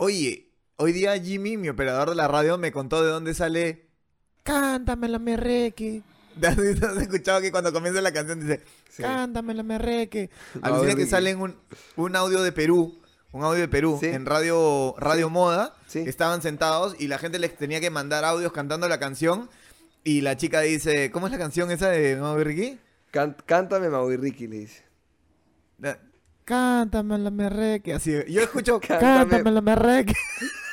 Oye, hoy día Jimmy, mi operador de la radio, me contó de dónde sale Cántamela, me reque. ¿Has escuchado que cuando comienza la canción dice Sí. Cántamela, me reque? Alucina que sale en un, un audio de Perú, un audio de Perú, Sí. en Radio, radio Moda. Sí. Estaban sentados y la gente les tenía que mandar audios cantando la canción. Y la chica dice, ¿cómo es la canción esa de Mauro Ricky? Can- cántame Maui Ricky, le dice. Da- Cántamela, me reque. Así, yo escucho Cántame. Me reque.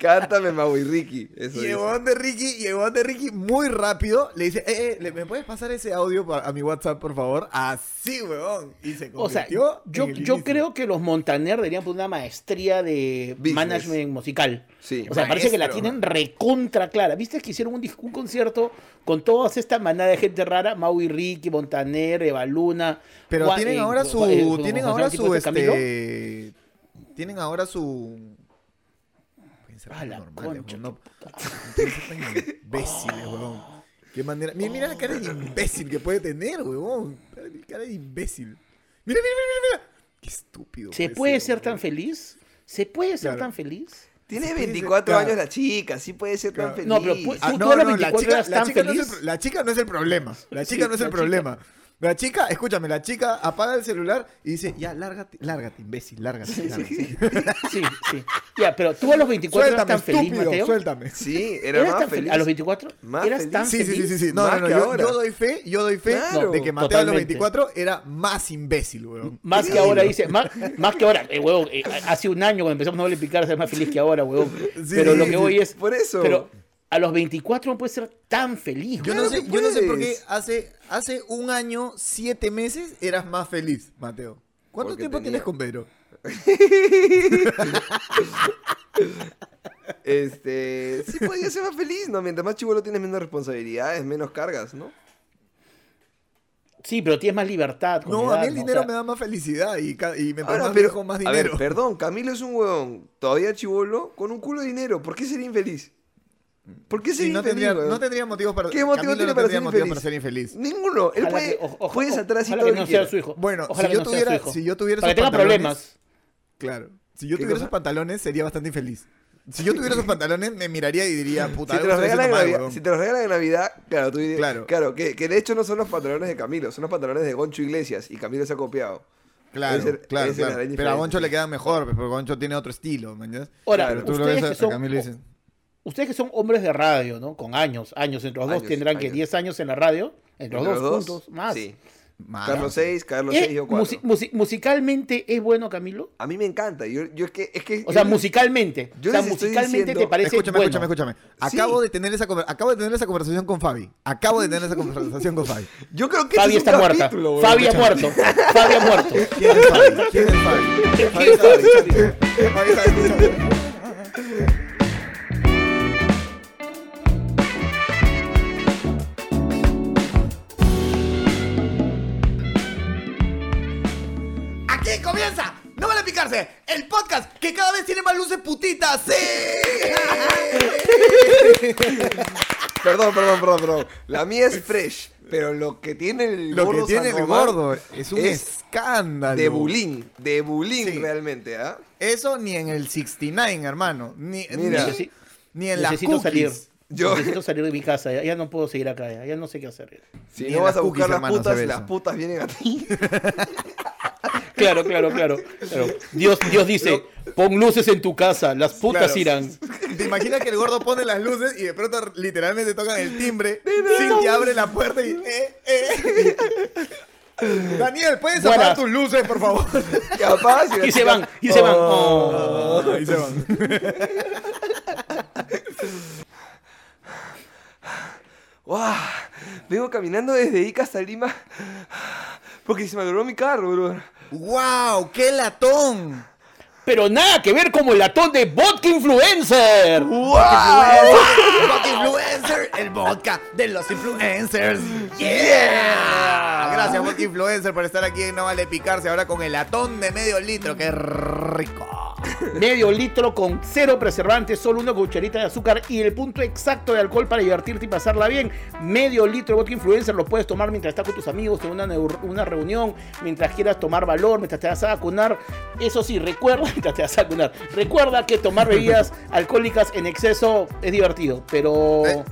Cántame Maui Ricky. Eso Y el dice. huevón de Ricky, y el huevón de Ricky muy rápido le dice, eh, eh, ¿le- ¿me puedes pasar ese audio a mi WhatsApp, por favor? Así, huevón. Y se O sea, yo, en el yo creo que los Montaner deberían poner una maestría de Business. management musical. Sí. O sea, parece que la tienen recontra clara. ¿Viste que hicieron un, concierto con todas esta manada de gente rara? Maui Ricky, Montaner, Eva Luna. Pero Juan- tienen eh, ahora su, eh, ¿cómo tienen ahora su, este, este, tienen ahora su... Ser A la normales, huevón, no, tan imbéciles, huevón. Qué manera... Mira, mira la cara de imbécil que puede tener, huevón. Cara de imbécil. Mira, mira, mira, mira. Qué estúpido. ¿Se puede ser tan feliz? ¿Se puede ser Claro. tan feliz? Tiene Sí, puede ser- 24 claro. años la chica, sí puede ser Claro. tan feliz. No, pero Ah, ¿Tú- no, tú a los no, la 24 chica, eras la chica no es el, feliz? pro- la chica no es el problema. La chica Sí, no es el chica. problema. La chica, escúchame, la chica apaga el celular y dice, ya, lárgate, lárgate, imbécil, lárgate. lárgate". Sí, sí. Ya, pero tú a los 24 eras Suéltame, tan feliz, estúpido, Mateo. suéltame. Sí, era ¿Eras más tan feliz. feliz? ¿A los 24? Más ¿Eras feliz. tan Sí, sí, sí, feliz? sí, sí. No, Más no, no, yo, yo doy fe, yo doy fe Claro. de que Mateo a los Totalmente. 24 era más imbécil, weón. Más que ahora, dice, más, más que ahora, eh, huevón, eh, hace un año cuando empezamos a no picar, ser más feliz que ahora, huevón. Sí, pero lo que hoy es, Por eso. pero a los 24 no puede ser tan feliz, Yo no, sé, yo no sé por qué hace, hace un año, siete meses, eras más feliz, Mateo. ¿Cuánto Porque tiempo tenía- tienes con Pedro? Este, sí podía ser más feliz, ¿no? Mientras más chivolo tienes menos responsabilidades, menos cargas, ¿no? Sí, pero tienes más libertad. con No, a mí el ¿no? O dinero sea, me da más felicidad y, me Ahora, más pero- viejo, más A ver, dinero. perdón, Camilo es un huevón todavía chivolo con un culo de dinero. ¿Por qué sería infeliz? ¿Por qué Sí, sería no, infeliz, tendría, no tendría motivos para ¿Qué motivo tiene no para tendría ser motivos para ser infeliz. Ninguno. Él ojalá puede, que- o- ojalá- puede saltar así ojalá todo que no sea su hijo. Bueno, Ojalá si que yo, no sea su tuviera, hijo. si yo tuviera Para esos que tenga problemas. Claro. Si yo ¿Qué tuviera cosa? esos pantalones, sería bastante infeliz. Si yo tuviera esos pantalones, me miraría y diría, puta, Si te, los regalan Navidad, si te los regalan en Navidad, claro, tú dirías, Claro. claro, que, que de hecho no son los pantalones de Camilo, son los pantalones de Goncho Iglesias y Camilo se ha copiado. Claro, Ese- claro, claro. Pero a Goncho sí. le quedan mejor, pues, porque Goncho tiene otro estilo, ¿me entiendes? Ahora, Pero tú lo ves a, que a son- Camilo y dices, Ustedes que son hombres de radio, ¿no? Con años, años. Entre los dos Años, tendrán que años. 10 años en la radio. Entre los Entre dos juntos, más. Sí. "Mano". Carlos 6, Carlos Eh, 6 yo 4. musi- musi- musicalmente es bueno, Camilo. A mí me encanta. Yo, yo es que, es que O sea, yo- musicalmente. yo o sea, musicalmente diciendo- te parece Escúchame, bueno. escúchame, escúchame. Sí. Acabo de tener esa acabo de tener esa conversación con Fabi. Acabo de tener esa conversación con Fabi. Yo creo que Fabi es está muerta. capítulo, weón. Fabi ha muerto. Fabi ha muerto. ¿Quién es Fabi? ¿Quién es Fabi? Fabi ¿Quién es está- Fabi? Fabi está escuchando. Comienza, no vale picarse, el podcast que cada vez tiene más luces putitas. ¡Sí! Perdón, perdón, perdón, perdón. La mía es fresh, pero lo que tiene el Lo que gordo tiene San el Román gordo es un es escándalo. de bulín, de bulín Sí. realmente, ¿ah? Eso ni en el 69, hermano. Ni, Mira. ni, Necesi- ni en las necesito salir. cookies. Yo- Necesito salir de mi casa. Ya, ya no puedo seguir acá. Ya, ya no sé qué hacer. Si Ni no en vas las a buscar cookies, las hermano, se putas, ve las eso. putas vienen a ti. Claro, claro, claro. claro. Dios, Dios dice, pon luces en tu casa, las putas Claro. irán. ¿Te imaginas que el gordo pone las luces y de pronto literalmente tocan el timbre sin que abre la puerta y... eh, eh. Daniel, ¿puedes apagar tus luces, por favor? Capaz, la Y se van, y se van. Oh. Oh. Ahí se van. ¡Guau! Vengo caminando desde Ica hasta Lima porque se me logró mi carro, bro. ¡Wow! ¡Qué latón! Pero nada que ver como el latón de Vodka Influencer. Vodka Influencer, el vodka de los influencers. ¡Yeah! Gracias, Vodka Influencer, por estar aquí en No Vale Picarse ahora con el latón de medio litro. ¡Qué rico! Medio litro con cero preservantes, solo una cucharita de azúcar y el punto exacto de alcohol para divertirte y pasarla bien. Medio litro de vodka influencer lo puedes tomar mientras estás con tus amigos en una, una reunión, mientras quieras tomar valor, mientras te vas a vacunar. Eso sí, recuerda, mientras te vas a vacunar, recuerda que tomar bebidas alcohólicas en exceso es divertido, pero... Eh,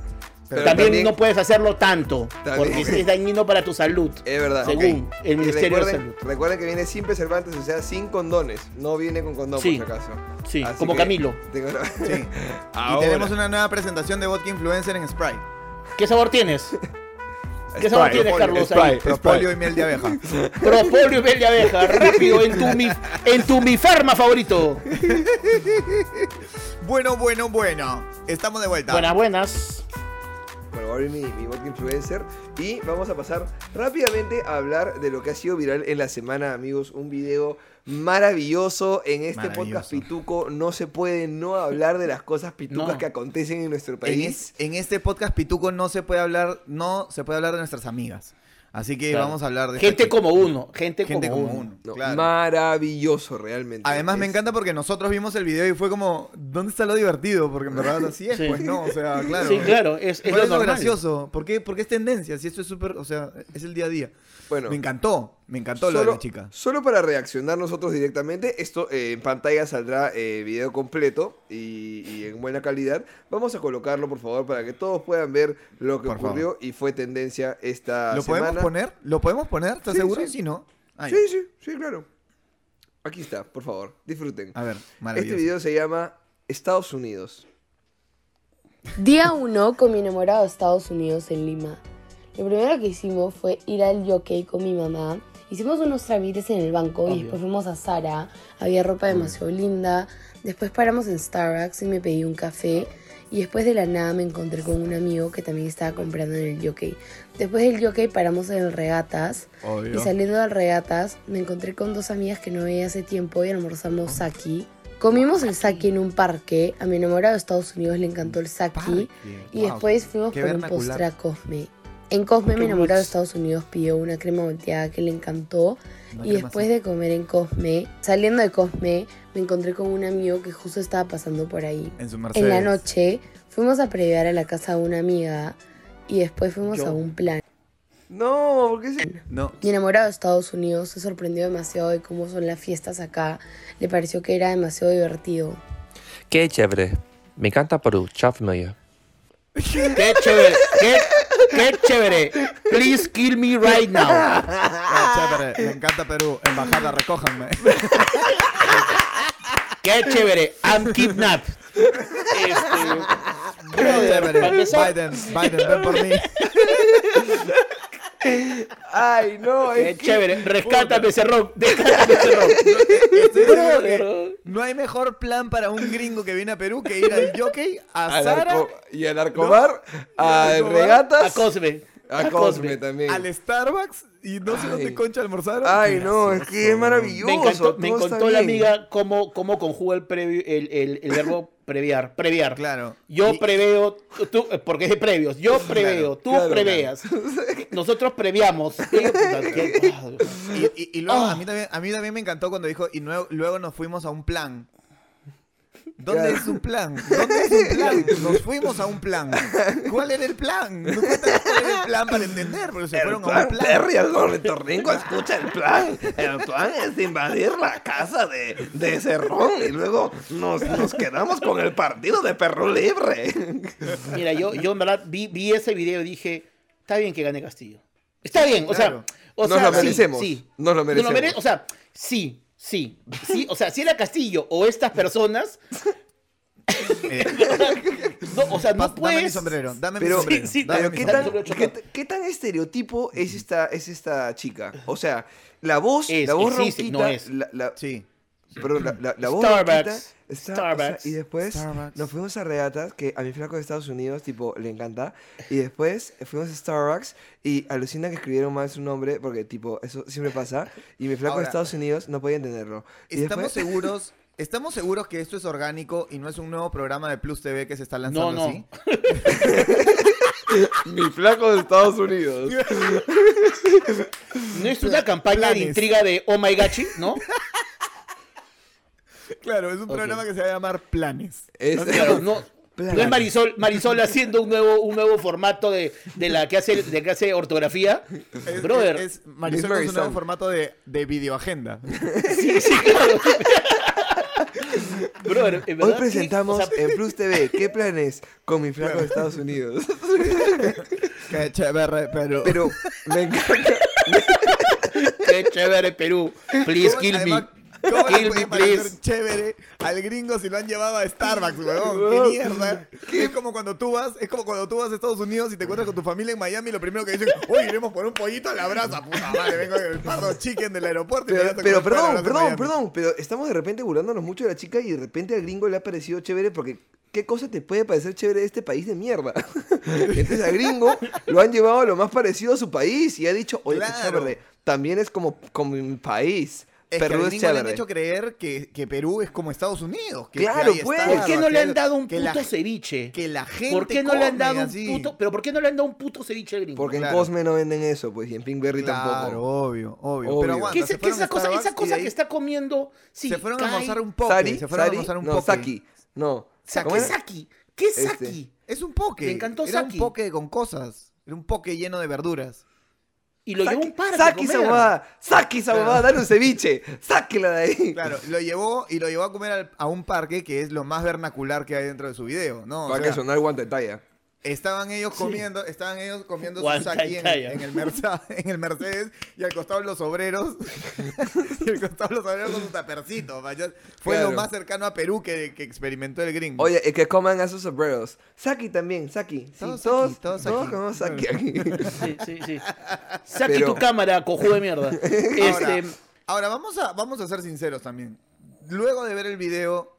pero también, también- no puedes hacerlo tanto, También. porque es, dañino para tu salud, Es verdad. según ok. el Ministerio de Salud. recuerden que viene sin preservantes, o sea, sin condones. No viene con condón, Sí. por si acaso. Sí, Así como que Camilo. tengo- Sí. Y tenemos una nueva presentación de vodka influencer en Sprite. ¿Qué sabor tienes? ¿Qué sabor tienes, Carlos? ahí? Propolio y miel de abeja. Propolio y miel de abeja, rápido, en tu, mi, en tu mi farma favorito. Bueno, bueno, bueno. Estamos de vuelta. Buenas, buenas. Bueno, voy a abrir mi, mi vodka influencer y vamos a pasar rápidamente a hablar de lo que ha sido viral en la semana, amigos. Un video maravilloso en este Maravilloso. podcast pituco. No se puede no hablar de las cosas pitucas No. que acontecen en nuestro En, país. es- en este podcast pituco no se puede hablar, no se puede hablar de nuestras amigas. Así que Claro. vamos a hablar de Gente como uno, gente, gente como, como uno. uno. No, claro. Maravilloso, realmente. Además me encanta porque nosotros vimos el video y fue como, ¿dónde está lo divertido? Porque en verdad así es, Sí. pues no, o sea, claro. Sí, claro, es, es ¿Cuál lo es lo normal. gracioso? ¿Por qué, por qué es tendencia? Si esto es súper, o sea, es el día a día. Bueno, Me encantó, me encantó lo de la chica. solo para reaccionar nosotros directamente, esto eh, en pantalla saldrá eh, video completo y, y en buena calidad. Vamos a colocarlo, por favor, para que todos puedan ver lo que Por ocurrió y fue tendencia esta ¿Lo semana. podemos poner? ¿Lo podemos poner? ¿Estás Sí, seguro? sí. Sí, ¿no? Sí, sí, sí, claro. Aquí está, por favor, disfruten. A ver, Este maravilloso. video se llama Estados Unidos. Día 1 con mi enamorado de Estados Unidos en Lima. Lo primero que hicimos fue ir al jockey con mi mamá. Hicimos unos trámites en el banco Obvio. y después fuimos a Sara. Había ropa demasiado linda. Después paramos en Starbucks y me pedí un café. Y después de la nada me encontré con un amigo que también estaba comprando en el jockey. Después del jockey paramos en el Regatas. Obvio. Y saliendo del Regatas me encontré con dos amigas que no veía hace tiempo y almorzamos saki. Comimos el saki en un parque. A mi enamorado de Estados Unidos le encantó el saki. Parque. Y Wow. después fuimos qué por un postre a Cosme. En Cosme, mi enamorado de. Estados Unidos pidió una crema volteada que le encantó. Una y después así. de comer en Cosme, saliendo de Cosme, me encontré con un amigo que justo estaba pasando por ahí. En su Mercedes. En la noche, fuimos a previar a la casa de una amiga. Y después fuimos Yo. a un plan. No, ¿por qué se... No. Mi enamorado de Estados Unidos se sorprendió demasiado de cómo son las fiestas acá. Le pareció que era demasiado divertido. Qué chévere. Me encanta Perú. Chao familia. Qué chévere, qué, qué chévere. Please kill me right now. Ah, chévere. Me encanta Perú. Embajada, recójanme. Qué chévere. I'm kidnapped. Este, para Chévere. Biden, Biden, ven por mí. Ay, no, es que... chévere. Rescátame ese rock. Rescátame que no hay mejor plan para un gringo que viene a Perú que ir al jockey, a Al Sara, arco- y al Arcobar, a al Regatas, A Cosme. a Cosme también. al Starbucks y no sé Ay. dónde concha almorzaron. Ay, no, es que es maravilloso. Me encantó, me encantó la amiga cómo, cómo conjuga el, previo, el, el, el verbo previar. Previar. Claro. Yo Y- preveo, tú, porque es de previos. Yo preveo, tú claro, preveas. Nosotros previamos. Ah, Y, y- y luego Ah. a, mí también, a mí también me encantó cuando dijo, y luego, luego nos fuimos a un plan. ¿Dónde Claro. es un plan? ¿Dónde es un plan? Nos fuimos a un plan. ¿Cuál era el plan? No cuéntanos cuál era el plan para entender, porque se fueron a un plan. el ornitorrinco escucha el plan. El plan es invadir la casa de, de Cerrón y luego nos, nos quedamos con el partido de Perro Libre. Mira, yo, yo en verdad vi, vi ese video y dije, está bien que gane Castillo. Está bien, o Claro. sea, o Nos sea, lo sí, merecemos, sí. nos lo merecemos. mere- o sea, sí, sí, sí, o sea, si era Castillo o estas personas, Eh, no, o sea, no Dame mi puedes... sombrero, dame Pero, mi sombrero. sí, sí, dame pero mi ¿qué sombrero. tan, qué, qué tan estereotipo es esta, es esta chica? O sea, la voz, Es, la voz existe, ronquita, no es. la, la- Sí. Perdón, la, la, la voz Starbucks, ronquita está- Starbucks, y después Starbucks. nos fuimos a Reatas, que a mi flaco de Estados Unidos, tipo, le encanta. Y después fuimos a Starbucks y alucina que escribieron mal su nombre, porque, tipo, eso siempre pasa. Y mi flaco Ahora- de Estados Unidos no podía entenderlo. Y Estamos después, seguros, estamos seguros que esto es orgánico y no es un nuevo programa de Plus TV que se está lanzando No, no. así. mi flaco de Estados Unidos. No es una campaña de planes. intriga de Oh My Gachi, ¿no? Claro, es un Ok. programa que se va a llamar Planes. Es- Claro, no, es Marisol, Marisol haciendo un nuevo, un nuevo formato de, de la que hace, de que hace ortografía. Es, Brother. es, es Marisol con su nuevo formato de, de videoagenda. Sí, sí, claro. Brother, en Hoy presentamos ¿qué? O sea, en Plus TV, ¿qué planes con mi flaco de Estados Unidos? Qué chévere, pero... Pero me encanta. qué chévere Perú. Please ¿Cómo- kill además, me. ¿Cómo le Kill puede me, parecer please. chévere al gringo si lo han llevado a Starbucks, weón? ¡Qué mierda! Es como cuando tú vas, es como cuando tú vas a Estados Unidos y te encuentras con tu familia en Miami y lo primero que dicen, oye, iremos por un pollito a la brasa, puta madre, vengo del pardo chicken del aeropuerto y me Pero, a pero a perdón, perdón, Miami". perdón, pero estamos de repente burlándonos mucho de la chica y de repente al gringo le ha parecido chévere porque ¿qué cosa te puede parecer chévere de este país de mierda? Entonces al gringo lo han llevado a lo más parecido a su país y ha dicho, oye, qué Claro. chévere, también es como, como mi país. Es que Perú al es gringo le han hecho creer que, que Perú es como Estados Unidos. Que, Claro, que pues. Starbucks, ¿Por qué no le que han dado un que la- puto ceviche? Que la gente ¿Por qué no le han dado un puto, pero por qué no le han dado un puto ceviche al gringo? Porque en Claro. Cosme no venden eso, pues, y en Pinkberry Claro, tampoco. obvio, obvio. Obvio. Pero aguanta, ¿Qué es, se a esa cosa, esa cosa que está comiendo? Sí, se fueron a almorzar un poke. Sari, se fueron a Sari, almorzar un no, poke. Saki, no. Saki. Saki. ¿Qué es Este. Saki? Es un poke. Me encantó Era Saki. un poke con cosas. Era un poke lleno de verduras. Y lo llevó a un parque Saki esa huevada, Saki esa huevada, dale un ceviche, sáquela de ahí. Claro, lo llevó y lo llevó a comer al- a un parque que es lo más vernacular que hay dentro de su video, ¿no? O Para sea, que sonar guantantalla. Estaban ellos comiendo, estaban ellos comiendo su Guanta saki y en, en el Mersa- en el Mercedes y al costado los obreros y al costado los obreros con su tapercito. Fue Claro. lo más cercano a Perú que, que experimentó el gringo. Oye, es que coman a sus sombreros. Saki también, Saki. Sí, Todos todos, Saki, todos todos Saki. comemos Saki aquí. Sí, sí, sí. Saki Pero- tu cámara, cojudo de mierda. Ahora, Este, ahora, vamos, a, vamos a ser sinceros también. Luego de ver el video,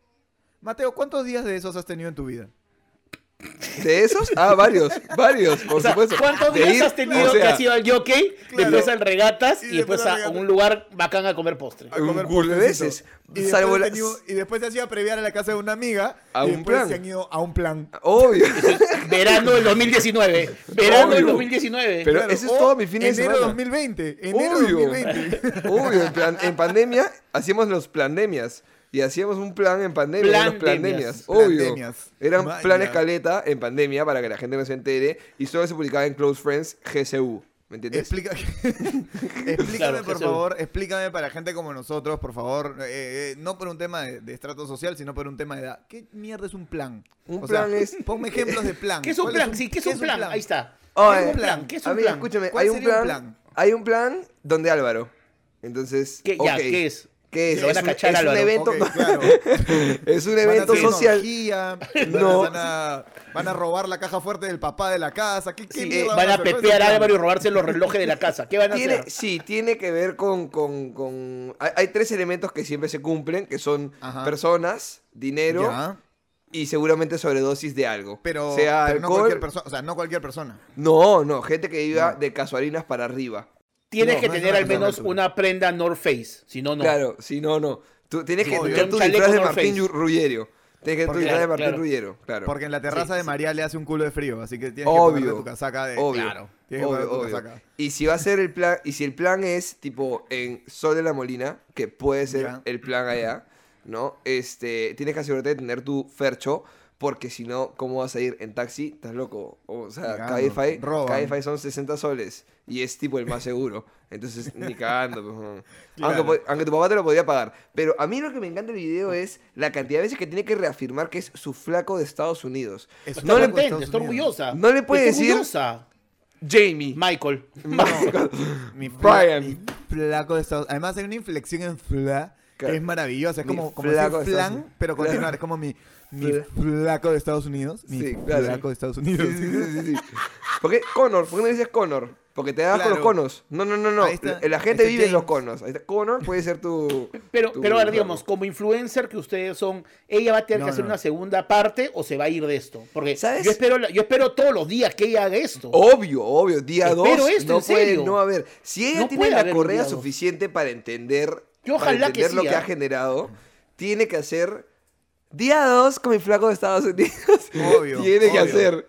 Mateo, ¿cuántos días de esos has tenido en tu vida? ¿De esos? Ah, varios, varios, por o sea, supuesto. ¿cuántos días ir, has tenido o sea, que has ido al jockey, Claro. después al regatas Y y después después a regatas. un lugar bacán a comer postre? A Un comer postrecito. veces. Y después, tenido- y después se hacía previar a la casa de una amiga. A y un después plan. se han ido a un plan. Obvio. Verano del 2019. Verano del Obvio. 2019. Pero Claro, ese es o todo mi fin de enero semana. 2020. Enero Obvio. 2020. Obvio, en, plan- en pandemia hacíamos los plandemias. Y hacíamos un plan en pandemia. Plan los plandemias. demias. Obvio. Plandemias. Eran Vaya. plan escaleta en pandemia para que la gente no se entere. Y solo se publicaba en Close Friends GCU. ¿Me entiendes? Explica- explícame, Claro, por favor, explícame para gente como nosotros, por favor, eh, eh, no por un tema de, de estrato social, sino por un tema de edad. ¿Qué mierda es un plan? Un O sea, plan es- Ponme ejemplos de plan. ¿Qué es un ¿Cuál plan? Sí, ¿qué es un plan? Ahí está. Oh, ¿Qué es un plan? ¿Qué es un Amiga, plan? escúchame, ¿Cuál hay un sería un plan, plan? Hay un plan donde Álvaro. Entonces, ¿Qué, ya, ¿qué es? ¿Qué es? A Es un- es un evento, Ok, claro. es un Van a evento social. No. van a, van a robar la caja fuerte del papá de la casa. ¿Qué, qué Sí, mierda van a el pepear a? Álvaro y robarse los relojes de la casa. ¿Qué van a Tiene, hacer? sí, tiene que ver con... con, con- Hay, hay tres elementos que siempre se cumplen, que son Ajá. personas, dinero Ya, y seguramente sobredosis de algo. pero, sea pero no alcohol. cualquier persona, o sea, no cualquier persona. No, no, gente que viva de casualinas para arriba. Tienes No, que no tener al menos una prenda North Face. Si no, no. Claro, si no, no. Tú tienes que tener tu disfraz de Martín. Ruggiero. Tienes que tener tu Porque- disfraz de Martín claro. Ruggiero, claro. Porque en la terraza de María le hace un culo de frío, así que tienes que ponerte tu casaca de... Obvio. Claro, tienes obvio, tu obvio. casaca. Y si va a ser el plan, y si el plan es tipo en Sol de la Molina, que puede ser Ya. el plan allá, ¿no? Este, tienes que asegurarte de tener tu fercho, porque si no, ¿cómo vas a ir en taxi? Estás loco. O sea, Cabify. Cabify son 60 soles y es tipo el más seguro. Entonces, ni cagando. pues. Claro. aunque, tu papá te lo podía pagar. Pero a mí lo que me encanta del video es la cantidad de veces que tiene que reafirmar que es su flaco de Estados Unidos. Es No le- flaco de contenta, Estados está Unidos. orgullosa. No le puede decir- orgullosa. Jamie. Michael. Mi fla- Brian. mi flaco de Estados Además hay una inflexión en fla que Claro. es maravillosa. Es Mi como, como flan, Unidos. pero Claro. continuar. Es como mi, mi Fla- flaco de Estados Unidos. Mi Sí, claro. flaco de Estados Sí, Unidos. sí, sí, sí, sí. ¿Por qué Connor? ¿Por qué no dices Connor? Porque te das con Claro. los conos. No, no, no, no. Está. La gente vive en los conos. Ahí está. Connor puede ser tu. Pero, tu pero ahora, digamos, como influencer que ustedes son, ella va a tener No, que hacer no. una segunda parte o se va a ir de esto. Porque ¿Sabes? yo espero, yo espero todos los días que ella haga esto. Obvio, obvio. Día Espero 2 esto, no en puede serio. no haber. Si ella No tiene la correa suficiente para entender, Yo para ojalá que entender sí, lo que ¿ah? ha generado, tiene que hacer día 2 con mi flaco de Estados Unidos. Obvio, tiene que obvio. hacer.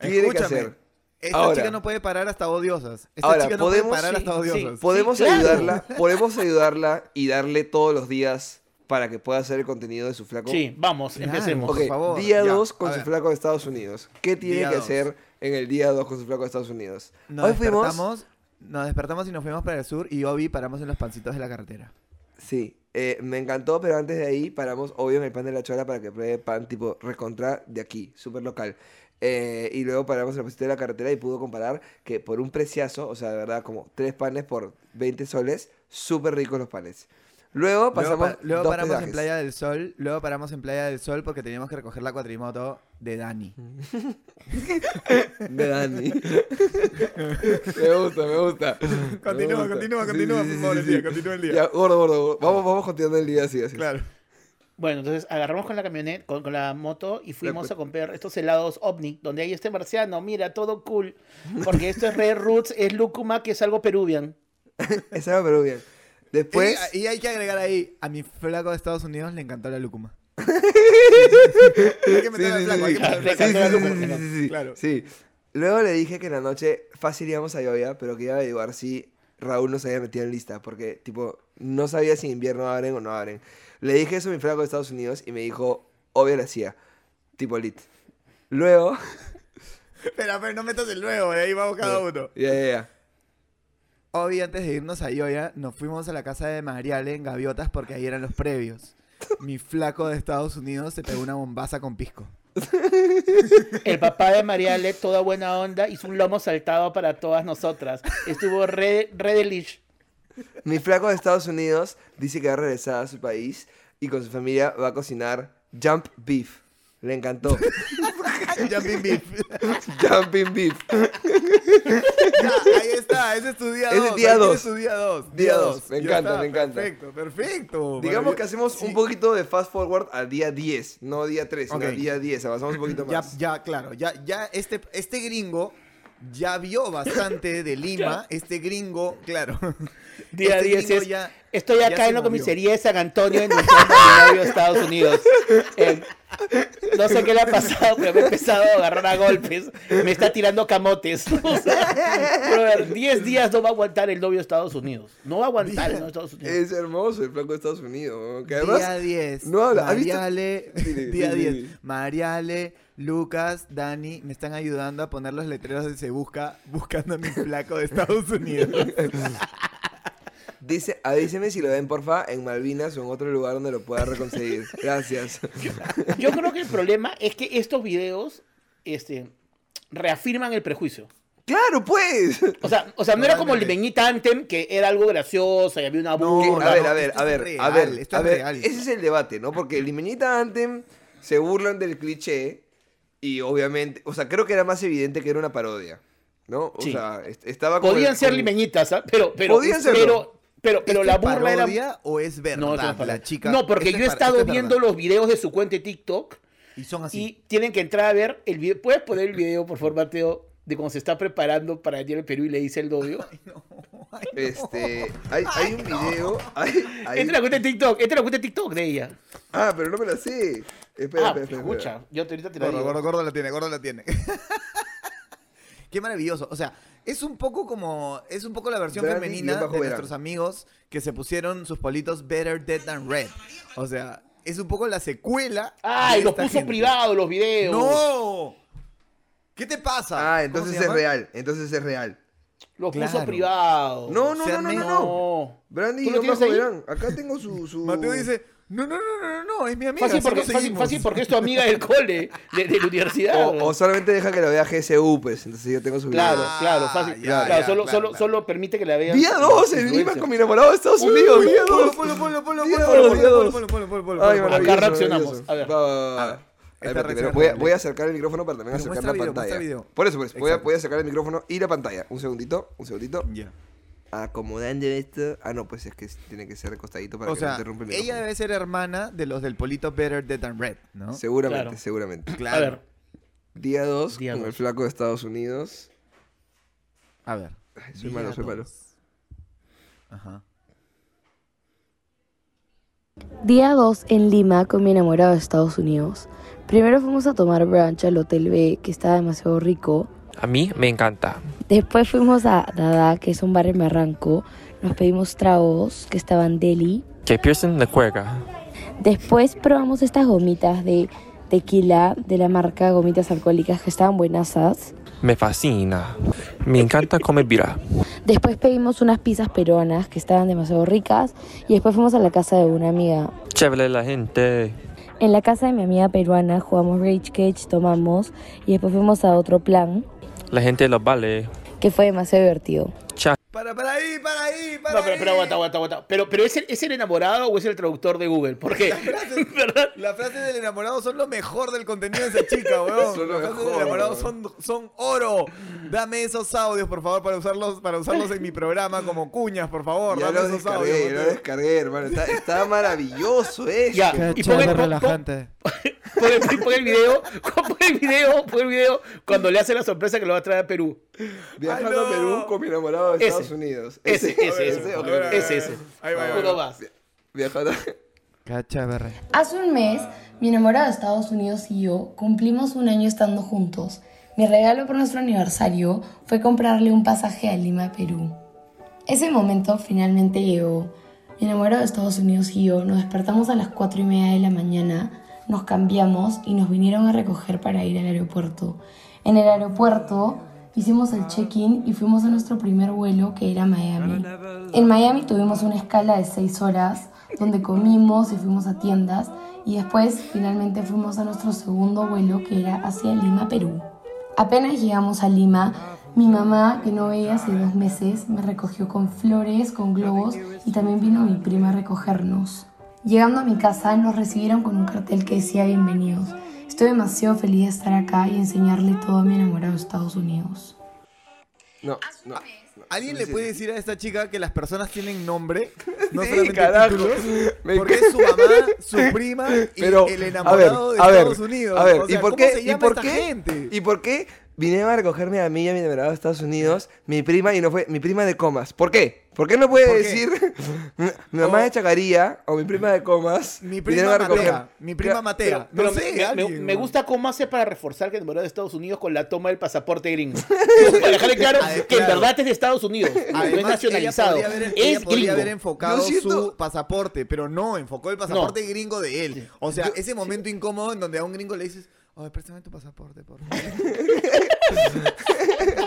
Tiene que Escúchame, hacer. Esta Ahora. chica no puede parar hasta odiosas. Esta Ahora, chica no podemos- puede parar sí, hasta sí. odiosas. Podemos claro. ayudarla, podemos ayudarla y darle todos los días para que pueda hacer el contenido de su flaco. Sí, vamos, Claro. empecemos. Ok, Por favor, día ya, 2 a con su flaco de Estados Unidos. ¿Qué tiene Día que dos. hacer en el día 2 con su flaco de Estados Unidos? Nos Hoy fuimos... despertamos, nos despertamos y nos fuimos para el sur y Obi paramos en los pancitos de la carretera. Sí, eh, me encantó, pero antes de ahí paramos, obvio, en el pan de la chola para que pruebe pan tipo recontra de aquí, súper local. Eh, y luego paramos en el pasito de la carretera y pudo comparar que por un preciazo, o sea, de verdad, como tres panes por 20 soles, súper ricos los panes. Luego Luego, pasamos pa- luego dos paramos en pedajes. Playa del Sol, luego paramos en Playa del Sol porque teníamos que recoger la cuatrimoto de Dani. De Dani. me gusta, me gusta. Continúa, Me gusta. continúa, continúa, por favor, el día, continúa el día. Ya, gordo, gordo, gordo. Vamos, vamos continuando el día así, así. Claro. Bueno, entonces agarramos con la camioneta, con, con la moto y fuimos a comprar estos helados OVNI, donde hay este marciano, mira, todo cool. Porque esto es Red Roots, es Lúcuma, que es algo peruvian. Esa era pero bien. Después... y, y hay que agregar ahí, a mi flaco de Estados Unidos le encantó la lúcuma. sí. Luego le dije que en la noche fácil íbamos a Lloya, pero que iba a averiguar si Raúl nos había metido en lista, porque, tipo, no sabía si invierno abren o no abren. Le dije eso a mi flaco de Estados Unidos y me dijo, obvio le hacía, tipo lit. Luego, Espera, pero no metas el nuevo, de ahí vamos cada uno. ya, ya, ya. Hoy, antes de irnos a Yoya, nos fuimos a la casa de Mariale en Gaviotas porque ahí eran los previos. Mi flaco de Estados Unidos se pegó una bombaza con pisco. El papá de Mariale, toda buena onda, hizo un lomo saltado para todas nosotras. Estuvo re, re delish. Mi flaco de Estados Unidos dice que va a regresar a su país y con su familia va a cocinar jump beef. Le encantó. Jumping beef. Jumping beef. Ya, está, ese es tu día Ese 2. día dos. tu día 2. Día dos, me encanta, me encanta. Perfecto, perfecto. Digamos que hacemos Sí. un poquito de fast forward al día 10, no día 3, sino Ok. al día 10, avanzamos un poquito Ya, más. ya, claro, ya, ya este, este gringo ya vio bastante de Lima. Este gringo, claro. Día Este 10 gringo es, ya- Estoy ya acá en la comisaría de San Antonio novio de Estados Unidos. Eh, no sé qué le ha pasado, pero me he empezado a agarrar a golpes. Me está tirando camotes. O sea, brother, 10 días no va a aguantar el novio de Estados Unidos. No va a aguantar el novio de Estados Unidos. Es hermoso el flaco de Estados Unidos. ¿no? Que además, día 10. no habla. Mariale, día dile, 10. dile. Mariale, Lucas, Dani me están ayudando a poner los letreros de Se Busca buscando a mi flaco de Estados Unidos. dice, avíseme si lo ven, porfa, en Malvinas o en otro lugar donde lo pueda reconseguir. Gracias. Yo creo que el problema es que estos videos este, reafirman el prejuicio. ¡Claro, pues! O sea, o sea no era como el. Limeñita Anthem, que era algo gracioso y había una No, burla. a ver, a ver, esto a ver, real, a ver, esto a ver, real. ese es el debate, ¿no? Porque Limeñita Anthem se burlan del cliché y obviamente, o sea, creo que era más evidente que era una parodia, ¿no? O Sí. sea, est- estaba como Podían el- ser como- limeñitas, ¿ah? pero, pero, Podían pero, pero, pero ¿Esto la es burla era. o es verdad? No, no es la chica. No, porque yo he es estado es viendo verdad. los videos de su cuenta de TikTok Y son así. y tienen que entrar a ver el video. ¿Puedes poner el video, por favor, Mateo, de cómo se está preparando para venir al Perú y le dice el novio? Este, hay, hay un video, hay, hay- Entra la cuenta de TikTok, entra la cuenta de TikTok de ella. Ah, pero no me la sé. Espera, ah, espera, espera. escucha, yo te, ahorita te la Gordo, digo. gordo, gordo la tiene, gordo la tiene. Qué maravilloso. O sea, es un poco como. Es un poco la versión Brandy femenina de verano. nuestros amigos que se pusieron sus politos Better Dead Than Red. O sea, es un poco la secuela. Ay, los puso gente. privados los videos. ¡No! ¿Qué te pasa? Ah, ¿Cómo entonces es real, entonces es real. Los puso Claro. privados. No, no, no, no, no, no. No. Brandy, ¿Tú lo guion tienes bajo ahí? verán. Acá tengo su, su... Mateo dice: No, no, no, no, no, no, es mi amiga. Fácil porque, fácil, conseguimos". fácil porque es tu amiga del cole, de, de la universidad. O, o solamente deja que lo vea GSU, pues. Entonces yo tengo su video. Claro, Ah, claro, fácil. ya, claro, ya, solo, claro, solo, claro. solo permite que la vean. Día 2, en Lima con mi enamorado de Estados Unidos. Uy, Día ponlo, 2. ponlo, ponlo, ponlo, ponlo, dos, ponlo, ponlo, ponlo, maravilloso, reaccionamos. A ver. Va, va, voy, voy a acercar el micrófono para también Pero acercar la video, pantalla. Por eso, pues, voy a, voy a acercar el micrófono y la pantalla. Un segundito, un segundito. Ya. Acomodando esto. Ah, no, pues es que tiene que ser recostadito para O que no sea, interrumpa el ella debe ser hermana de los del polito Better Dead Than Red, ¿no? Seguramente, Claro. seguramente. A ver, Día 2 Día con el flaco de Estados Unidos. A ver. Ay, soy malo, soy malo. Ajá. Día 2 en Lima con mi enamorado de Estados Unidos. Primero fuimos a tomar brunch al Hotel B, que estaba demasiado rico. A mí me encanta. Después fuimos a Dada, que es un bar en Barranco. Nos pedimos tragos, que estaban deli. Que Pearson la cuerga. Después probamos estas gomitas de tequila de la marca Gomitas Alcohólicas que estaban buenasas. Me fascina. Me encanta comer birra. Después pedimos unas pizzas peruanas que estaban demasiado ricas y después fuimos a la casa de una amiga. Chévere la gente. En la casa de mi amiga peruana jugamos Rage Cage, tomamos y después fuimos a otro plan La gente los vale. que fue demasiado divertido. Para, para ahí, para ahí, para No, pero, pero aguanta, aguanta, aguanta. Pero, pero ¿es, el, ¿es el enamorado o es el traductor de Google? ¿Por qué? Las frases del enamorado son lo mejor del contenido de esa chica, weón. Son lo Las frases del enamorado son, son oro. Dame esos audios, por favor, para usarlos, para usarlos en mi programa como cuñas, por favor. Ya Dame esos descargué, audios. lo descargué, hermano. Está, está maravilloso eso. Ya, y pon el, chévere, pon- pon- relajante. pon el- pon el video, pon el video, pon el video cuando le hace la sorpresa que lo va a traer a Perú. Viajando Ay, no. a Perú con mi enamorado de Ese. Estados Unidos. Ese, ese, ese. Ese, ese. Ahí va, ahí va. Más. Hace un mes, mi enamorado de Estados Unidos y yo cumplimos un año estando juntos. Mi regalo por nuestro aniversario fue comprarle un pasaje a Lima, Perú. Ese momento finalmente llegó. Mi enamorado de Estados Unidos y yo nos despertamos a las 4 y media de la mañana, nos cambiamos y nos vinieron a recoger para ir al aeropuerto. En el aeropuerto hicimos el check-in y fuimos a nuestro primer vuelo que era Miami. En Miami tuvimos una escala de 6 horas donde comimos y fuimos a tiendas y después finalmente fuimos a nuestro segundo vuelo que era hacia Lima, Perú. Apenas llegamos a Lima, mi mamá, que no veía hace dos meses, me recogió con flores, con globos y también vino mi prima a recogernos. Llegando a mi casa nos recibieron con un cartel que decía bienvenidos. Estoy demasiado feliz de estar acá y enseñarle todo a mi enamorado de Estados Unidos. No, no. ¿Alguien le puede decir a esta chica que las personas tienen nombre? No Sí, solamente carajo. títulos. Porque es su mamá, su prima y Pero, el a ver, enamorado de a ver, Estados Unidos. a ver, O sea, ¿y por ¿cómo qué? ¿Y por qué? gente? ¿Y por qué vinieron a recogerme a mí y a mi enamorado de Estados Unidos, mi prima y no fue mi prima de comas? ¿Por qué? ¿Por qué no puede decir mi, mamá de Chacaría o mi prima de comas? Mi prima Matea. Mi prima Matea. Pero no me, sé, me- me gusta cómo hace para reforzar que el de Estados Unidos con la toma del pasaporte gringo. para dejarle claro Ah, que en verdad es de Estados Unidos. no es Además, nacionalizado. Ella podría haber, ella es podría gringo. haber enfocado Yo su pasaporte, pero no, enfocó el pasaporte gringo de él. O sea, ese momento incómodo en donde a un gringo le dices, Oye, préstame tu pasaporte, por favor.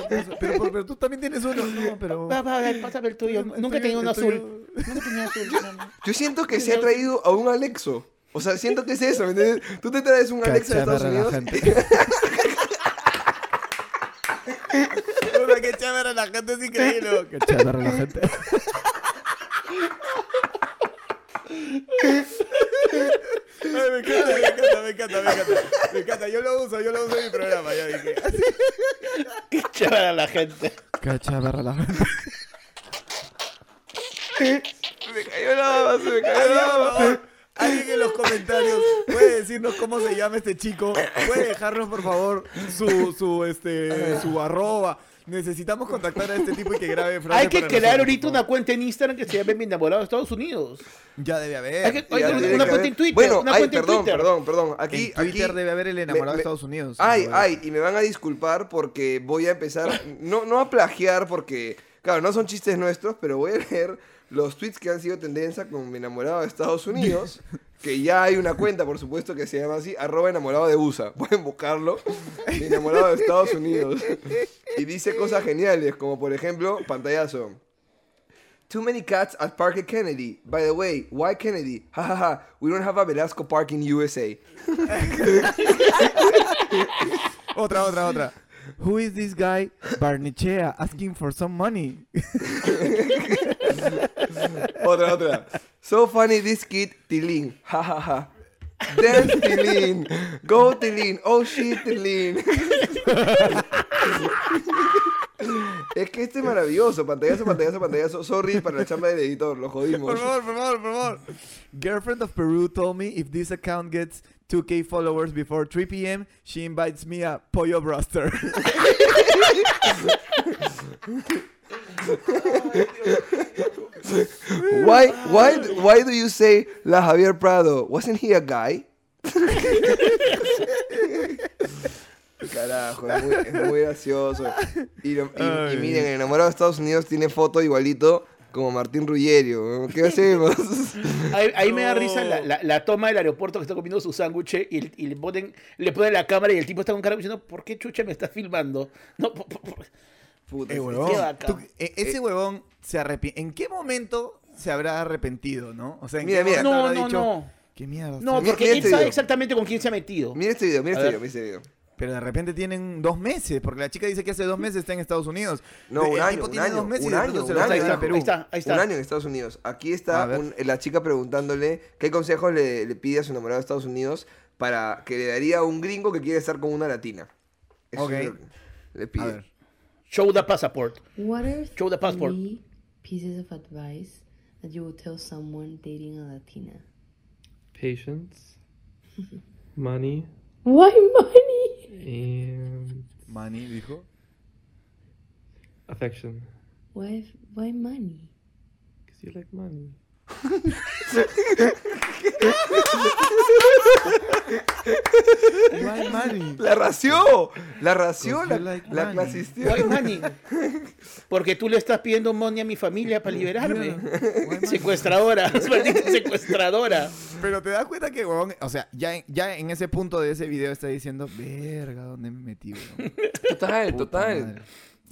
pero, pero, pero tú también tienes uno. No, pero... Va, va, va, pásame el tuyo. Nunca he tenido el azul. Nunca he tenido azul. no. Yo siento que se ha traído a un Alexo. O sea, siento que es eso, ¿me entiendes? Tú te traes un Alexa de Estados Unidos. Puta, qué chévere, la gente es increíble. Qué chévere la gente. Ay, me encanta, me encanta, me encanta, me encanta. Me encanta, yo lo uso, yo lo uso en mi programa, ya dije. Qué chévere la gente. Qué chévere la gente. Me cayó la baba, se me cayó la baba. alguien en los comentarios puede decirnos cómo se llama este chico. Puede dejarnos, por favor, su, su, este, su arroba. Necesitamos contactar a este tipo y que grabe frases Hay que para crear nosotros, ahorita una cuenta en Instagram que se llame Mi enamorado de Estados Unidos. Ya debe haber. Hay que- hay una, cuenta haber- en Twitter. Bueno, una ay, cuenta en perdón, Twitter. perdón, perdón. Aquí, en Twitter aquí- debe haber el enamorado me- de Estados Unidos. Ay, ay, y me van a disculpar porque voy a empezar, no, no a plagiar porque, claro, no son chistes nuestros, pero voy a leer los tweets que han sido tendencia con mi enamorado de Estados Unidos, que ya hay una cuenta, por supuesto, que se llama así, arroba enamorado de USA. Pueden buscarlo, enamorado de Estados Unidos. Y dice cosas geniales, como por ejemplo, pantallazo. Too many cats at Park at Kennedy. By the way, why Kennedy? Ha ha ha. We don't have a Velasco Park in USA. Otra, otra, otra. Who is this guy, Barnichea, asking for some money? Otra, otra. So funny this kid, Tilín. Ja, ja, ja. Dance, Tilín. Go, Tilín. Oh, shit, Tilín. Es que este es maravilloso. Pantallazo, pantallazo, pantallazo. Sorry para la chamba del editor. Lo Por jodimos. favor, por favor, por favor. Girlfriend of Peru told me if this account gets 2k followers before 3 p.m., she invites me a pollo broster. Why, why, why do you say La Javier Prado? Wasn't he a guy? Carajo, es muy, es muy gracioso. Y, y- y miren, el enamorado de Estados Unidos tiene foto igualito como Martín Ruggerio. weón. ¿Qué hacemos? Ahí, ahí me da risa la, la- la toma del aeropuerto que está comiendo su sándwich y, el- y le, ponen, le ponen la cámara y el tipo está con cara diciendo, ¿por qué chucha me estás filmando? No, por- por- por- Puta, Eh, huevón, tú- e- ese huevón se arrepiente. ¿En qué momento se habrá arrepentido, no? O sea, ¿en Mira, qué mira. No, habrá no, dicho, no. ¿Qué mierda? No, porque mira él este sabe video. exactamente con quién se ha metido. Mira este video, mira este video, mira este video. Pero de repente tienen dos meses, porque la chica dice que hace dos meses está en Estados Unidos. No, el un año, tipo un tiene año, dos meses un año, un año. Ahí a está, Perú. ahí está, ahí está. Un año en Estados Unidos. Aquí A está un- la chica preguntándole qué consejos le, le pide a su enamorado de Estados Unidos para que le daría a un gringo que quiere estar con una latina. Eso Ok. es lo que le A pide. ver. Show the passport. What are Show the passport. three pieces of advice that you would tell someone dating a Latina? Patience, money, Why money? Eh, and Manny dijo. affection. Why why money? Because you like money. La ració, la ració, la, like la money. clasistió. Why money? Porque tú le estás pidiendo money a mi familia para liberarme. Secuestradora, secuestradora. Pero te das cuenta que, huevón, o sea, ya en, ya en ese punto de ese video está diciendo, verga, ¿dónde me metí? Total, Puta total.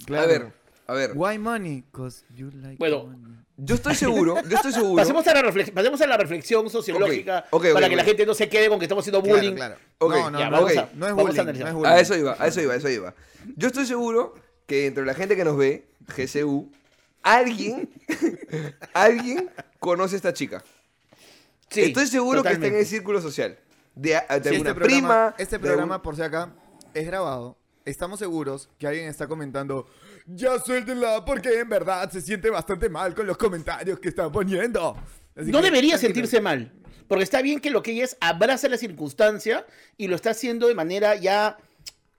madre". A ver, a ver. Why money? Cause you like Bueno, money. Yo estoy seguro, yo estoy seguro. Pasemos a la, reflex- pasemos a la reflexión sociológica Ok, ok, para ok, que la gente no se quede con que estamos haciendo Claro, bullying. claro. Ok, No, no, ya, no, vamos a- no es vamos a bullying, analizar. no es bullying. A eso iba, a eso iba, a eso iba. Yo estoy seguro que entre la gente que nos ve, GCU, alguien, alguien conoce a esta chica. Sí, estoy seguro que está en totalmente. el círculo social. De, de Sí, alguna este programa, prima. este programa, algún- por si acá, es grabado. Estamos seguros que alguien está comentando, ya suéltenla porque en verdad se siente bastante mal con los comentarios que están poniendo. Así No que, debería sentirse mal. Porque está bien que lo que ella es abraza la circunstancia y lo está haciendo de manera ya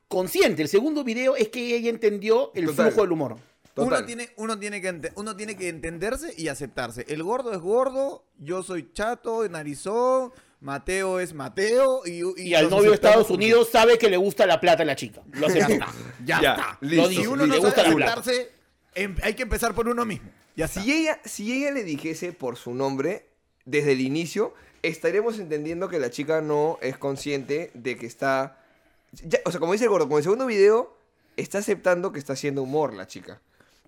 consciente. El segundo video es que ella entendió el Total. flujo del humor. Total. Uno tiene, uno, tiene que ente- uno tiene que entenderse y aceptarse. El gordo es gordo, yo soy chato, narizón, Mateo es Mateo y, Y al novio de Estados Unidos sabe que le gusta la plata a la chica. Lo acepta. Ya Ya, está. listo. Lo Si uno no le gusta sabe la plata. em- hay que empezar por uno mismo. Ya está. Si ella, si ella le dijese por su nombre desde el inicio, estaremos entendiendo que la chica no es consciente de que está. ya- o sea, como dice el gordo, con el segundo video, está aceptando que está haciendo humor la chica.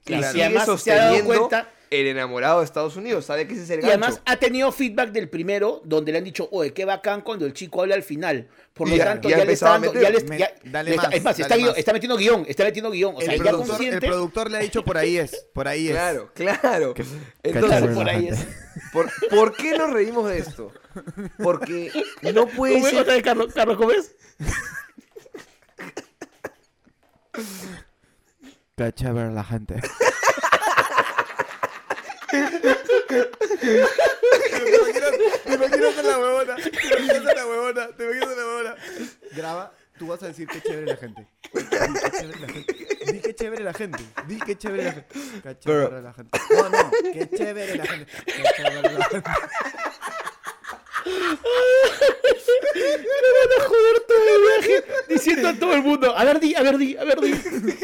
Claro. Y Y además se ha dado cuenta- el enamorado de Estados Unidos. Sabe que ese es el Y gancho. además ha tenido feedback del primero donde le han dicho, oye, qué bacán cuando el chico habla al final. Por lo Y ya- tanto, ya ya, le está dando, meter. ya le- Me- ya- dale le está- más, es más, dale está, guión- más. está metiendo guion, está metiendo guion. O sea, el, ya productor, el consciente. productor le ha dicho por ahí es, por ahí es. Claro, claro. Entonces, por ahí es. ¿por, por qué nos reímos de esto? Porque no puede ¿Cómo es ser Carlos, Carlos, ¿cómo es? Qué chévere la gente. ¿Te imaginas a la huevona? ¿Te imaginas a la huevona? ¿Te imaginas a la huevona? Graba, tú vas a decir qué chévere la gente. Di qué chévere la gente. Di qué chévere la gente. Di qué chévere la gente. Qué chévere la gente. No, no, qué chévere la gente. Qué chévere la gente. Me van a joder todo el viaje diciendo a todo el mundo, a ver, di, a ver, di, a ver, di.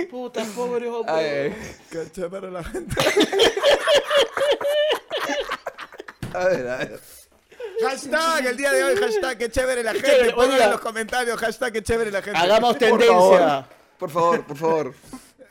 Puta, pobre hombre. Qué chévere la gente. a ver, a ver. Hashtag el día de hoy, hashtag qué chévere la gente. chévere, Pongan oiga. en los comentarios, hashtag qué chévere la gente. Hagamos Por tendencia. favor, por favor, por favor.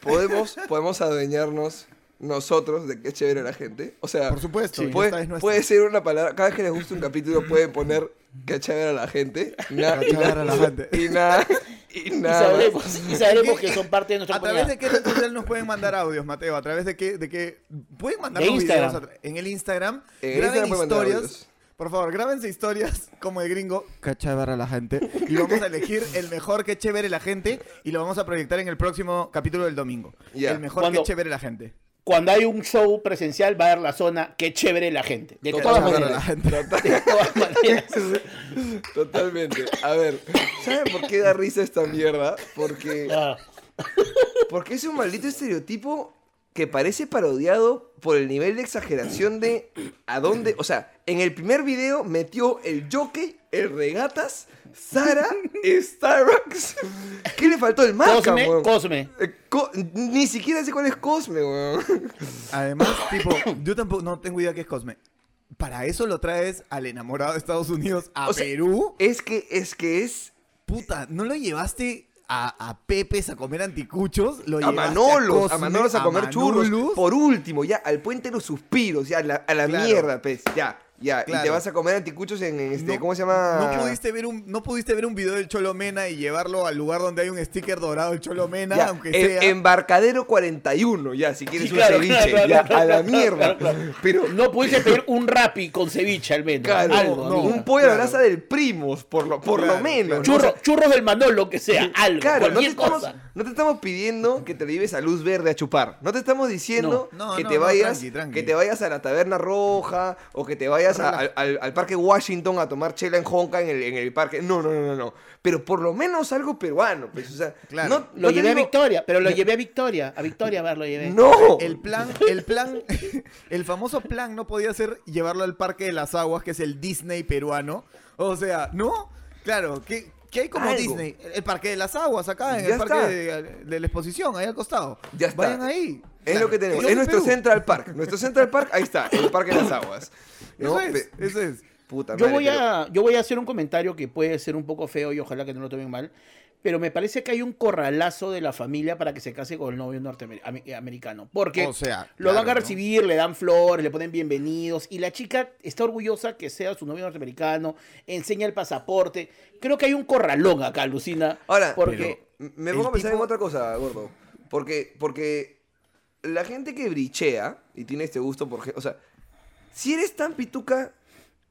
¿Podemos, podemos adueñarnos nosotros de qué chévere la gente? O sea, Por supuesto, y puede, esta es nuestra. puede ser una palabra. Cada vez que les guste un capítulo pueden poner qué chévere a la gente. Y nada, Qué chévere la gente. Y nada, y Y nada. sabremos, y sabremos que son parte de nuestra ¿A través de qué red social nos pueden mandar audios, Mateo? ¿A través de qué? De qué? ¿Pueden mandar De videos Instagram. a en el Instagram? En Instagram pueden mandar historias. Por favor, grábense historias como el gringo. Qué chévere la gente. Y vamos a elegir el mejor que chévere la gente y lo vamos a proyectar en el próximo capítulo del domingo. Ya. El mejor Cuando- que chévere la gente. Cuando hay un show presencial va a haber la zona, qué chévere la gente. De todas la maneras. De todas maneras. Totalmente. A ver, ¿saben por qué da risa esta mierda? Porque, Ah, porque es un maldito estereotipo que parece parodiado por el nivel de exageración de a dónde. O sea, en el primer video metió el jockey, el Regatas, Sara, Starbucks. ¿Qué le faltó? El Maca, Cosme, weón. Cosme. Eh, Co- Ni siquiera sé cuál es Cosme, weón. Además, tipo, yo tampoco no tengo idea qué es Cosme. Para eso lo traes al enamorado de Estados Unidos a O sea, Perú. Es que, es que es Puta, ¿no lo llevaste a, a Pepes a comer anticuchos? Lo a llevaste Manolos, a, Cosme, Manolos a comer churros. Manolus. Por último, ya, al puente de los suspiros, ya, a la, a la Claro. mierda, pues, ya, ya. Y te vas a comer anticuchos en, en este, No- ¿cómo se llama? No pudiste, ver un, no pudiste ver un video del Cholo Mena y llevarlo al lugar donde hay un sticker dorado del Cholo Mena, Ya, aunque en- sea. Embarcadero 41, ya, si quieres Sí, un claro, ceviche, claro, ya, claro, a la mierda. claro, claro. Pero, No pudiste pedir un rapi con ceviche al menos. claro, algo, no, amiga. un pollo a la brasa del primos, por lo, por lo Claro, menos. Churro- O sea, churros del Manolo, que sea, algo. Claro, no te, cosa. No te estamos pidiendo que te lleves a luz verde a chupar. No te estamos diciendo No. No, que no, te no, vayas tranqui, tranqui. que te vayas a la taberna roja o que te vayas a- al, al- al parque Washington a tomar chela en Honka en el, en el parque. No, no, no, no, no. Pero por lo menos algo peruano. Pues, o sea, Claro. no, Lo llevé a Victoria, pero lo llevé a Victoria. A Victoria a ver, lo llevé. No. El plan, el plan, el famoso plan no podía ser llevarlo al Parque de las Aguas, que es el Disney peruano. O sea, ¿no? Claro, ¿qué, qué hay como Algo. Disney? El Parque de las Aguas, acá, en Ya el Parque de, de la exposición, ahí al costado. Ya está. Vayan ahí. Es Claro, lo que tenemos. Es nuestro Perú. Central Park. Nuestro Central Park, ahí está, el Parque de las Aguas. ¿no? Eso es, Pe- eso es. Puta Yo madre, voy, pero- a, yo voy a hacer un comentario que puede ser un poco feo y ojalá que no lo tomen mal, pero me parece que hay un corralazo de la familia para que se case con el novio norteamericano. Porque O sea, lo van a ¿no? recibir, le dan flores, le ponen bienvenidos y la chica está orgullosa que sea su novio norteamericano, enseña el pasaporte. Creo que hay un corralón acá, Lucina. Ahora, porque Me pongo a pensar en otra cosa, gordo. Porque, porque la gente que brichea y tiene este gusto por... O sea, si eres tan pituca,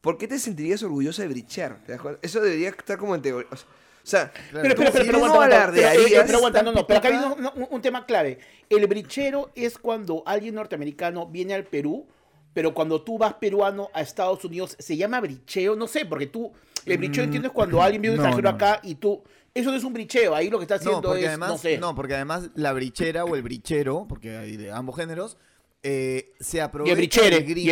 ¿por qué te sentirías orgullosa de brichear? ¿Te das cuenta? Eso debería estar como en teoría. O sea, o sea, Pero, si pero tú aguanta, pero, pero aguanta, no, no, pero acá hay pituca. un, tema clave. El brichero es cuando alguien norteamericano viene al Perú, pero cuando tú vas peruano a Estados Unidos, se llama bricheo, no sé, porque tú, el bricheo entiendes cuando alguien viene un extranjero acá y tú, eso no es un bricheo, ahí lo que está haciendo es, no sé. porque además la brichera o el brichero, porque hay de ambos géneros, se aprovecha y el brichere, y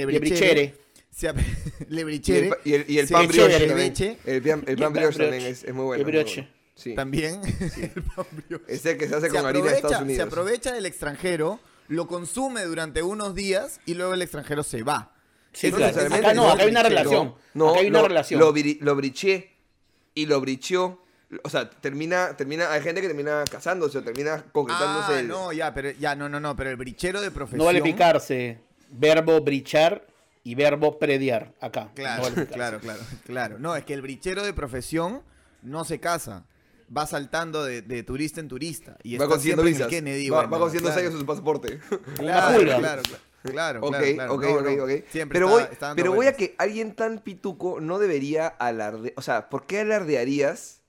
el brichere. Se le Y brichere, y el, y el pan brioche el también. El, pan- el brioche también es, es muy bueno. El brioche. bueno. Sí. también el pan brioche. Es el que se hace se con harina de Estados Unidos. se aprovecha del extranjero, lo consume durante unos días y luego el extranjero se va. Sí, no claro. Acá no, acá hay una relación. No, acá hay una lo, relación. Lo, bri- lo briché y lo bricheó. O sea, termina, termina, hay gente que termina casándose o termina concretándose. Ah, el- no, ya, pero ya, no, no, no, pero el brichero de profesión. no vale picarse. Verbo brichar y verbo prediar. Acá. Claro, No claro, claro, claro. No, es que el brichero de profesión no se casa. Va saltando de, de turista en turista. Y va está consiguiendo visas. Kennedy, va, bueno, va consiguiendo claro. sellos en su pasaporte. Claro, claro, claro. Claro, ok, claro, claro. ok, No, ok, no. ok. Siempre Pero, está- voy, está pero voy a que alguien tan pituco no debería alardear. O sea, ¿por qué alardearías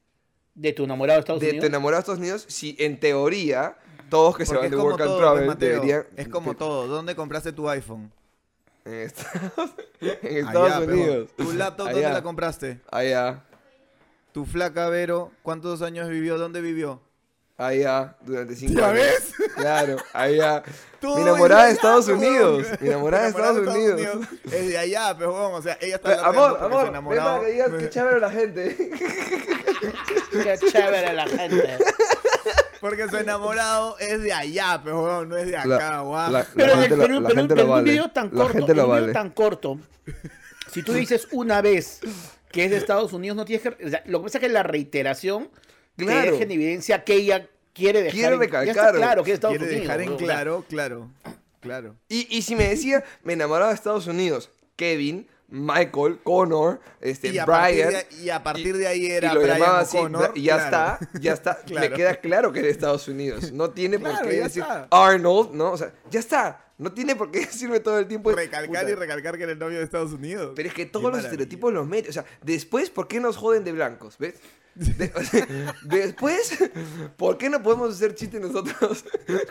De tu enamorado de Estados de tu Unidos. enamorado de Estados Unidos si en teoría todos que se van de Work and Travel deberían. Es como todo. ¿Dónde compraste tu iPhone? En Estados, en Estados Allá, pero, Unidos. ¿Tu laptop dónde Allá. la compraste? Allá. Tu flaca Vero, ¿cuántos años vivió? ¿Dónde vivió? Allá, durante cinco ¿Ya años. ves? Claro, allá. Mi enamorada de es Estados Unidos. Mi enamorada de Estados Unidos. Es de allá, pero huevón, o sea, ella está Pero, amor, amor, ven para que digas qué chévere la gente. Qué chévere la gente. Porque su enamorado es de allá, pero no es de acá, guau. la- Pero, en el- gente pero- la un vale. video tan La corto, gente en lo un video vale. tan corto, si tú dices una vez que es de Estados Unidos, no tienes que. o sea, lo que pasa es que la reiteración Claro. te deja en evidencia que ella quiere dejar. Quiere en- claro que es de Estados Quiere Unidos. dejar en ¿no? O sea, claro, claro, claro. Y, y si me decía, me enamoraba de Estados Unidos, Kevin, Michael, Connor, este, Y a, Brian. de, y a partir de ahí y era lo Brian llamaba así, O'Connor, y ya claro. está, ya está, me Claro. queda claro que de Estados Unidos. No tiene por qué decir está. Arnold, ¿no? O sea, ya está. No tiene por qué decirme todo el tiempo. Recalcar Puta. y recalcar que era el novio de Estados Unidos. Pero es que Qué todos los maravilla. estereotipos los meten. O sea, después, ¿por qué nos joden de blancos? ¿Ves? De- o sea, después, ¿por qué no podemos hacer chistes nosotros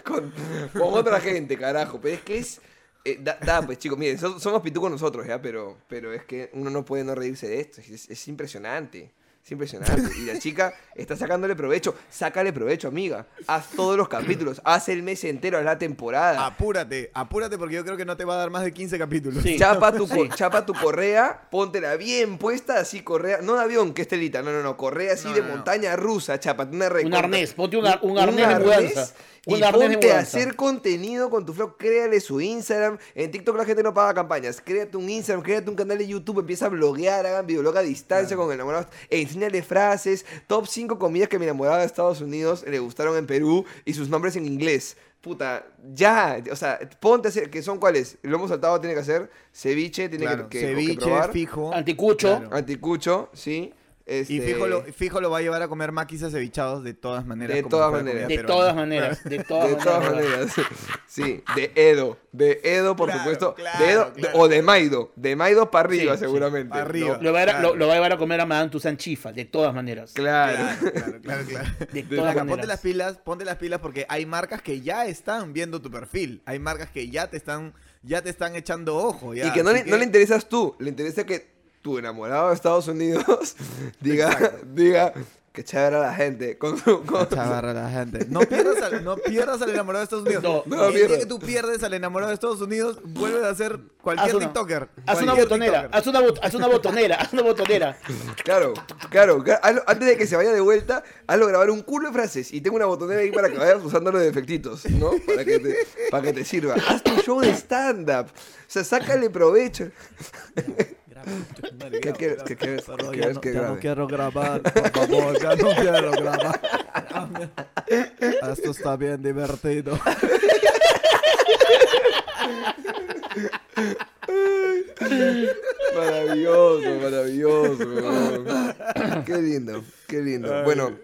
con, con otra gente, carajo? Pero es que es. Eh, da, da, pues chicos, miren, so- somos pitucos nosotros, ¿ya? Pero, pero es que uno no puede no reírse de esto. Es, es impresionante. Es impresionante. Y la chica está sacándole provecho. Sácale provecho, amiga. Haz todos los capítulos. Haz el mes entero, haz la temporada. Apúrate, apúrate porque yo creo que no te va a dar más de 15 capítulos. Sí. Chapa tu, co- chapa tu correa, póntela bien puesta, así correa, no de avión, que es telita, no, no, no, correa así No, de no, no. montaña rusa, chapa, una Un arnés, ponte un, ar- un arnés y Un arnés de ponte a hacer contenido con tu flow, créale su Instagram, en TikTok la gente no paga campañas, créate un Instagram, créate un canal de YouTube, empieza a bloguear, hagan videolog a distancia con enamorados, e enséñale frases, top 5 comidas que mi enamorada de Estados Unidos le gustaron en Perú y sus nombres en inglés. Puta, ya, o sea, ponte a hacer, que son cuáles, lo hemos saltado, tiene que hacer ceviche, tiene Claro, que, que- probar, fijo. Anticucho. Claro. anticucho, sí. Y este, fijo lo, fijo lo va a llevar a comer maquis acevichados de todas maneras. De todas maneras. De todas maneras, de todas de todas maneras. maneras. Sí, de Edo. De Edo, por Claro, supuesto. claro, de Edo, de- claro. o de Maido. De Maido para arriba, Sí, sí, seguramente. pa' arriba. Lo va, a, Claro. lo, lo va a llevar a comer a Madame Toussaint Chifa, de todas maneras. Claro. Claro, claro, claro, claro. De todas ponte maneras. las pilas, ponte las pilas porque hay marcas que ya están viendo tu perfil. Hay marcas que ya te están, ya te están echando ojo. ya. y que no, Así le, no le interesas tú. Le interesa que tu enamorado de Estados Unidos diga, diga que chévere a la gente. Con su, con Chavarra la gente. No pierdas, al, no pierdas al enamorado de Estados Unidos. No, no el día pierdas. que tú pierdes al enamorado de Estados Unidos, vuelves a ser cualquier Haz una- TikToker. Haz una botonera, TikToker. haz una, bot- haz una botonera, haz una botonera. Claro, claro. Hazlo- Antes de que se vaya de vuelta, hazlo grabar un culo de frases. Y tengo una botonera ahí para que vayas usándolo de efectitos, ¿no? Para que te, para que te sirva. Haz tu show de stand-up. O sea, sácale provecho. ¿Qué quieres? ¿Qué quieres? ¿Qué quieres que ya no grabe? quiero grabar, por favor, ya no quiero grabar. Esto está bien divertido. Maravilloso, maravilloso. Qué lindo, qué lindo. Bueno,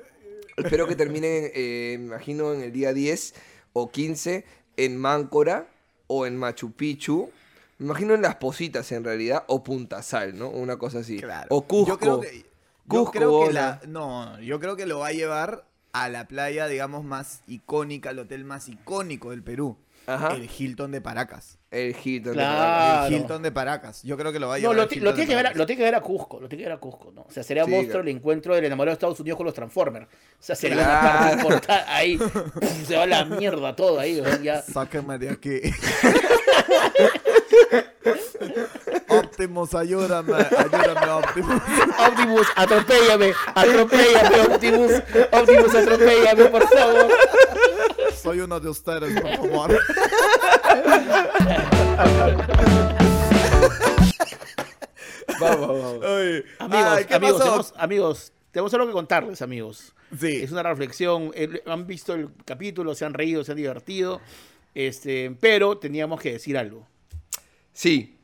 espero que terminen, eh, me imagino, en el día 10 o 15 en Máncora o en Machu Picchu. Me imagino en Las Positas, en realidad, o Punta Sal, ¿no? Una cosa así. Claro. O Cusco. Yo creo que, yo Cusco, creo que bola. la, no, yo creo que lo va a llevar a la playa, digamos, más icónica, el hotel más icónico del Perú. Ajá. El Hilton de Paracas. El Hilton. de. Paracas. El Hilton de Paracas. Yo creo que lo va a No, llevar lo, al Hilton lo de tiene que ver, a- lo tiene que ver a Cusco, lo tiene que ver a Cusco, ¿no? O sea, sería Sí, monstruo claro. el encuentro del enamorado de Estados Unidos con los Transformers. O sea, sería Claro. una parte importante. Ahí se va la mierda todo ahí, weón, ya. Sáquenme de aquí. Optimus, ayúdame, ayúdame, Optimus. Optimus, atropéllame, atropéllame, Optimus, Optimus, atropéllame, por favor. Soy uno de ustedes, por favor. Vamos, vamos. Amigos, ay, ¿qué amigos, tenemos, amigos, tenemos algo que contarles, amigos. Sí. Es una reflexión. Han visto el capítulo, se han reído, se han divertido. Este, pero teníamos que decir algo. Sí.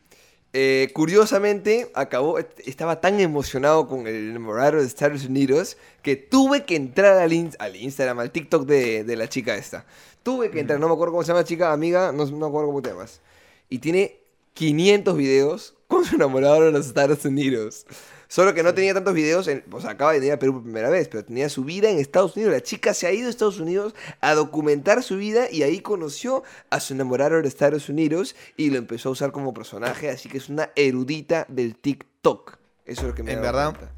Eh, curiosamente, acabó, estaba tan emocionado con el enamorado de Estados Unidos que tuve que entrar al, in- al Instagram, al TikTok de, de la chica esta. Tuve que entrar, no me acuerdo cómo se llama la chica, amiga, no, no me acuerdo cómo te llamas. Y tiene 500 videos con su enamorado de los Estados Unidos. Solo que no tenía tantos videos, en- o sea, acaba de venir a Perú por primera vez, pero tenía su vida en Estados Unidos. La chica se ha ido a Estados Unidos a documentar su vida y ahí conoció a su enamorado de Estados Unidos y lo empezó a usar como personaje, así que es una erudita del TikTok. Eso es lo que me En verdad, cuenta.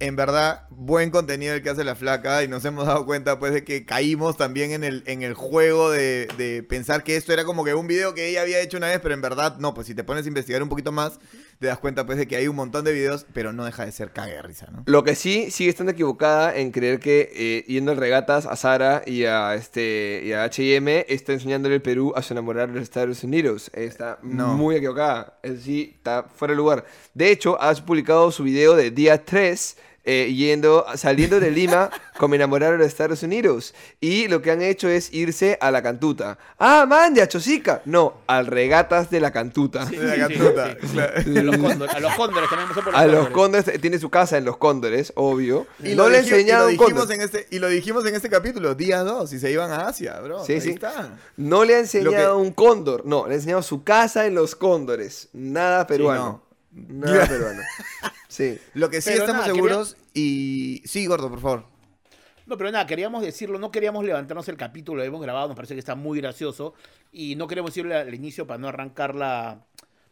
En verdad, buen contenido el que hace la flaca y nos hemos dado cuenta pues de que caímos también en el, en el juego de, de pensar que esto era como que un video que ella había hecho una vez, pero en verdad no, pues si te pones a investigar un poquito más, te das cuenta pues de que hay un montón de videos, pero no deja de ser cague de risa, ¿no? Lo que sí sigue estando equivocada en creer que eh, yendo al regatas a Sara y a este y a H&M está enseñándole el Perú a su enamorado de los Estados Unidos. Está No. muy equivocada. Eso sí, está fuera de lugar. De hecho, has publicado su video de día 3 eh, yendo, saliendo de Lima con mi enamorado de los Estados Unidos. Y lo que han hecho es irse a la cantuta. Ah, man, ya chosica. No, al regatas de la cantuta. Sí, De la sí, cantuta, sí, sí. claro. A los cóndores, a los cóndores también pasó por A los cóndores. cóndores, tiene su casa en los cóndores, obvio. Y no lo le dij- y enseñaron lo dijimos en este Y lo dijimos en este capítulo, día 2, y se iban a Asia, bro. Sí, Ahí sí. está. No le ha enseñado Lo un cóndor, no, le ha enseñado su casa en los cóndores. Nada peruano. Nada peruano. Sí. Lo que sí Pero estamos nada, seguros y... Sí, gordo, por favor. No, pero nada, queríamos decirlo, no queríamos levantarnos el capítulo, lo hemos grabado, nos parece que está muy gracioso y no queremos decirlo al inicio para no arrancar la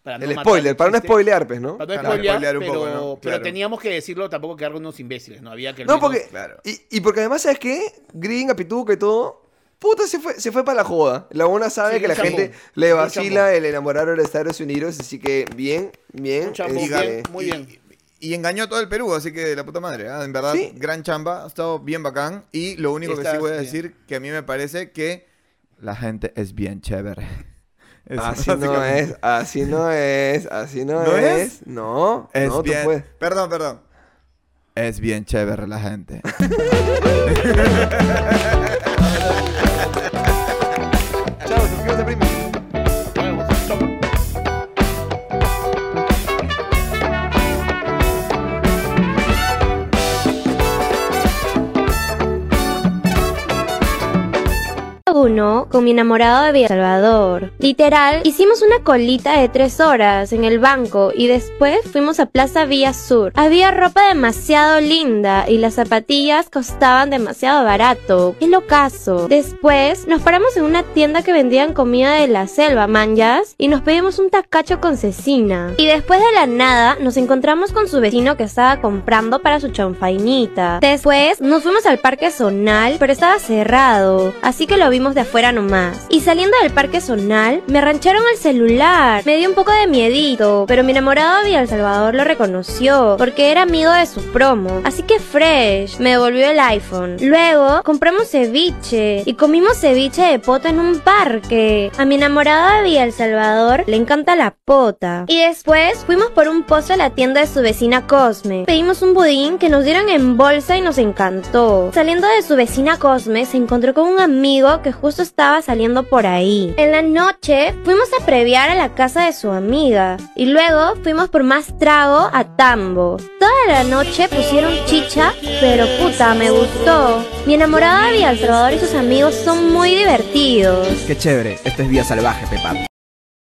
para no El spoiler, el para no chiste. spoilear, pues, ¿no? Para no Para spoilear, spoilear un pero, poco, ¿no? pero teníamos que decirlo, tampoco quedar unos imbéciles, ¿no? Había que No, menos- porque. claro. Y, y porque además, ¿sabes qué? Gringa, Pituca y todo. Puta, se fue, se fue para la joda. La una sabe Sí, que la chambón. gente le vacila el enamorar de Estados Unidos. Así que bien, bien. Chambón, este, bien, muy bien. Y engañó a todo el Perú, así que de la puta madre. ¿ah? En verdad, Sí. gran chamba, ha estado bien bacán. Y lo único que sí voy a bien. decir, que a mí me parece que la gente es bien chévere. Eso, Así no es, así no es, así no, ¿No es? es? No, Es no, tú bien. puedes. Perdón, perdón. Es bien chévere la gente. uno con mi enamorado de Villa Salvador. Literal, hicimos una colita de tres horas en el banco y después fuimos a Plaza Villa Sur. Había ropa demasiado linda y las zapatillas costaban demasiado barato. ¡Qué locazo! Después nos paramos en una tienda que vendían comida de la selva, manjas, y nos pedimos un tacacho con cecina. Y después de la nada nos encontramos con su vecino que estaba comprando para su chanfainita. Después nos fuimos al parque zonal, pero estaba cerrado, así que lo vimos de afuera nomás. Y saliendo del parque zonal, me rancharon el celular. Me dio un poco de miedito, pero mi enamorado de El Salvador lo reconoció, porque era amigo de su promo. Así que fresh, me devolvió el iPhone. Luego compramos ceviche y comimos ceviche de pota en un parque. A mi enamorado de Villa El Salvador le encanta la pota. Y después fuimos por un postre a la tienda de su vecina Cosme. Pedimos un budín que nos dieron en bolsa y nos encantó. Saliendo de su vecina Cosme, se encontró con un amigo que justo estaba saliendo por ahí. En la noche fuimos a previar a la casa de su amiga y luego fuimos por más trago a Tambo. Toda la noche pusieron chicha, pero puta, me gustó. Mi enamorada Villa Salvador y sus amigos son muy divertidos. Qué chévere, esto es Vía Salvaje, Pepa.